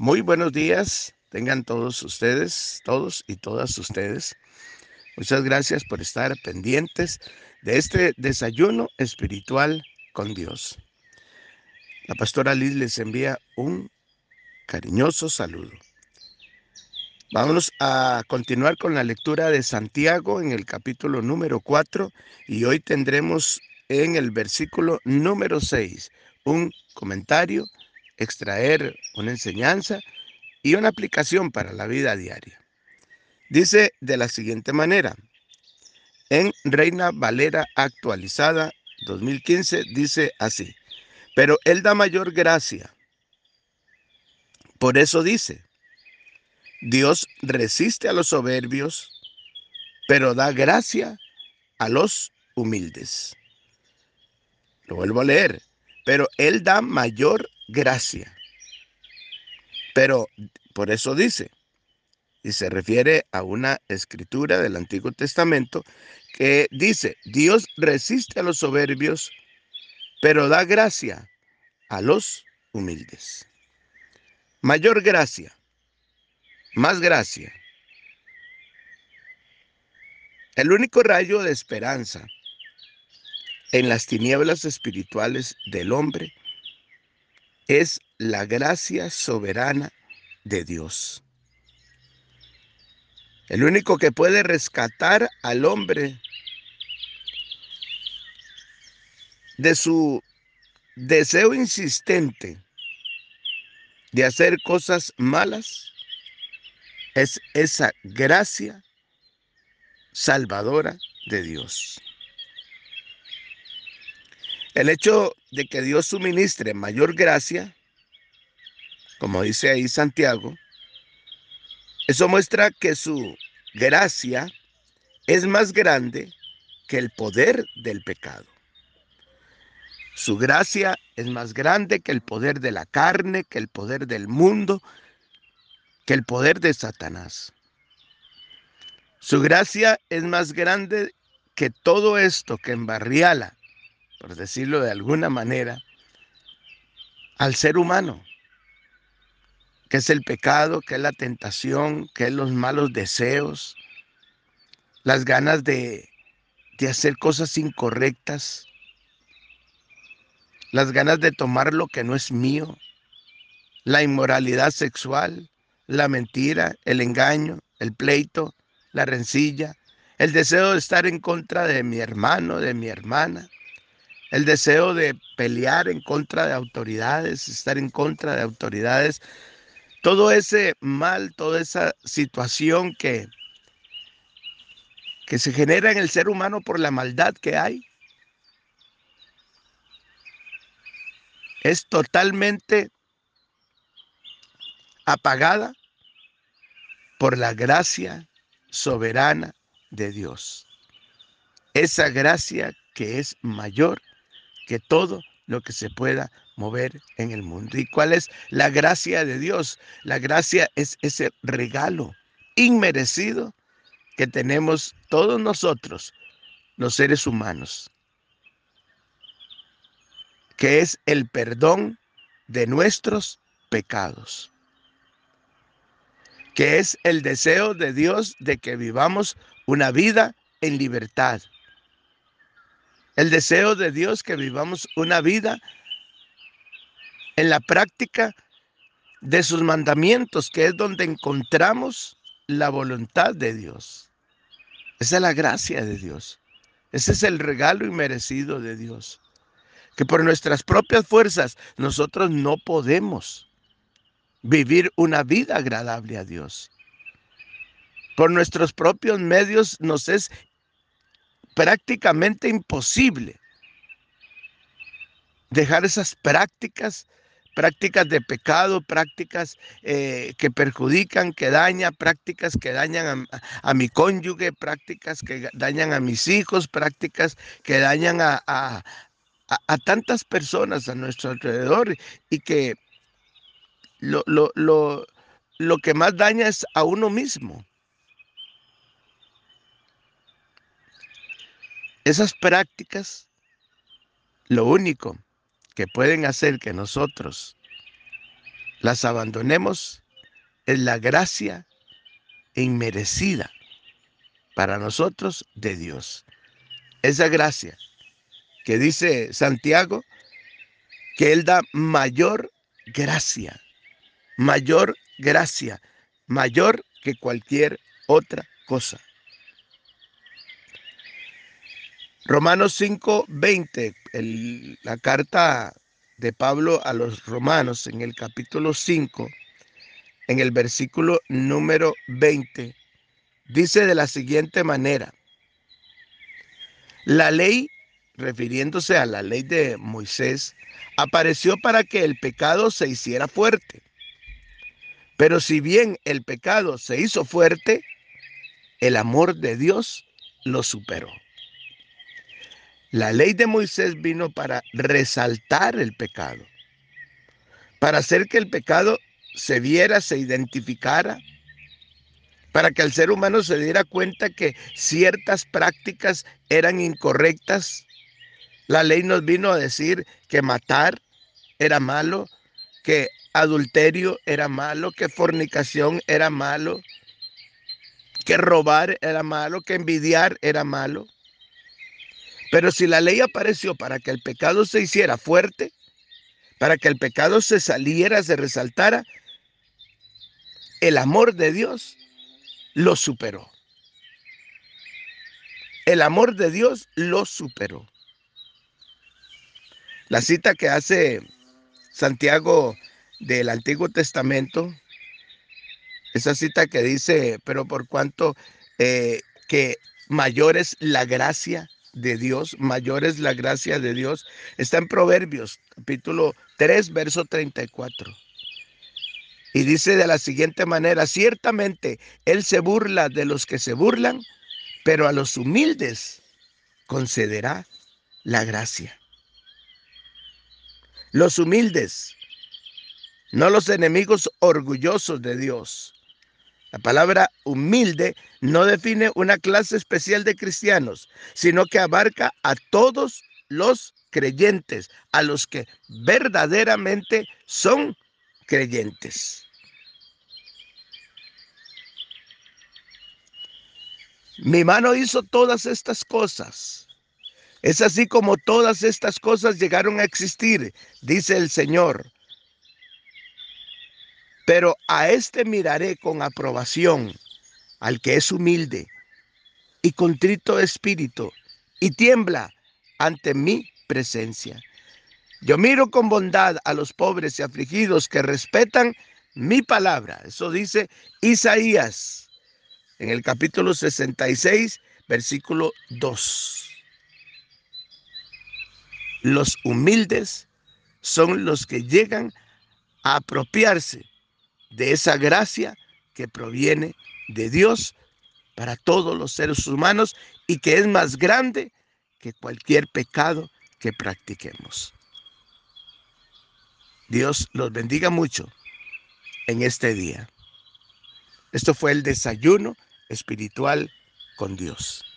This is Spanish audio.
Muy buenos días, tengan todos ustedes, todos y todas ustedes. Muchas gracias por estar pendientes de este desayuno espiritual con Dios. La pastora Liz les envía un cariñoso saludo. Vámonos a continuar con la lectura de Santiago en el capítulo número 4 y hoy tendremos en el versículo número 6 un comentario extraer una enseñanza y una aplicación para la vida diaria. Dice de la siguiente manera, en Reina Valera actualizada 2015 dice así, pero Él da mayor gracia. Por eso dice, Dios resiste a los soberbios, pero da gracia a los humildes. Lo vuelvo a leer, pero Él da mayor gracia. Pero por eso dice, y se refiere a una escritura del Antiguo Testamento que dice, Dios resiste a los soberbios, pero da gracia a los humildes. Mayor gracia, más gracia. El único rayo de esperanza en las tinieblas espirituales del hombre es la gracia soberana de Dios. El único que puede rescatar al hombre de su deseo insistente de hacer cosas malas es esa gracia salvadora de Dios. El hecho de que Dios suministre mayor gracia, como dice ahí Santiago, eso muestra que su gracia es más grande que el poder del pecado. Su gracia es más grande que el poder de la carne, que el poder del mundo, que el poder de Satanás. Su gracia es más grande que todo esto que embarriala por decirlo de alguna manera, al ser humano, que es el pecado, que es la tentación, que es los malos deseos, las ganas de, de hacer cosas incorrectas, las ganas de tomar lo que no es mío, la inmoralidad sexual, la mentira, el engaño, el pleito, la rencilla, el deseo de estar en contra de mi hermano, de mi hermana, el deseo de pelear en contra de autoridades, estar en contra de autoridades, todo ese mal, toda esa situación que, que se genera en el ser humano por la maldad que hay, es totalmente apagada por la gracia soberana de Dios. Esa gracia que es mayor que todo lo que se pueda mover en el mundo. ¿Y cuál es la gracia de Dios? La gracia es ese regalo inmerecido que tenemos todos nosotros, los seres humanos, que es el perdón de nuestros pecados, que es el deseo de Dios de que vivamos una vida en libertad, el deseo de Dios que vivamos una vida en la práctica de sus mandamientos, que es donde encontramos la voluntad de Dios. Esa es la gracia de Dios. Ese es el regalo inmerecido de Dios. Que por nuestras propias fuerzas nosotros no podemos vivir una vida agradable a Dios. Por nuestros propios medios nos es prácticamente imposible dejar esas prácticas, prácticas de pecado, prácticas eh, que perjudican, que dañan, prácticas que dañan a, mi cónyuge, prácticas que dañan a mis hijos, prácticas que dañan a, a tantas personas a nuestro alrededor y que lo, lo, lo, lo que más daña es a uno mismo. Esas prácticas, lo único que pueden hacer que nosotros las abandonemos es la gracia inmerecida para nosotros de Dios. Esa gracia que dice Santiago, que Él da mayor gracia, mayor gracia, mayor que cualquier otra cosa. Romanos 5, 20, la carta de Pablo a los romanos en el capítulo 5, en el versículo número 20, dice de la siguiente manera, la ley, refiriéndose a la ley de Moisés, apareció para que el pecado se hiciera fuerte. Pero si bien el pecado se hizo fuerte, el amor de Dios lo superó. La ley de Moisés vino para resaltar el pecado, para hacer que el pecado se viera, se identificara, para que el ser humano se diera cuenta que ciertas prácticas eran incorrectas. La ley nos vino a decir que matar era malo, que adulterio era malo, que fornicación era malo, que robar era malo, que envidiar era malo. Pero si la ley apareció para que el pecado se hiciera fuerte, para que el pecado se saliera, se resaltara, el amor de Dios lo superó. El amor de Dios lo superó. La cita que hace Santiago del Antiguo Testamento, esa cita que dice, pero por cuanto eh, que mayor es la gracia de Dios, mayor es la gracia de Dios. Está en Proverbios, capítulo 3, verso 34. Y dice de la siguiente manera, ciertamente Él se burla de los que se burlan, pero a los humildes concederá la gracia. Los humildes, no los enemigos orgullosos de Dios. La palabra humilde no define una clase especial de cristianos, sino que abarca a todos los creyentes, a los que verdaderamente son creyentes. Mi mano hizo todas estas cosas. Es así como todas estas cosas llegaron a existir, dice el Señor pero a este miraré con aprobación, al que es humilde y contrito de espíritu y tiembla ante mi presencia. Yo miro con bondad a los pobres y afligidos que respetan mi palabra. Eso dice Isaías en el capítulo 66, versículo 2. Los humildes son los que llegan a apropiarse de esa gracia que proviene de Dios para todos los seres humanos y que es más grande que cualquier pecado que practiquemos. Dios los bendiga mucho en este día. Esto fue el desayuno espiritual con Dios.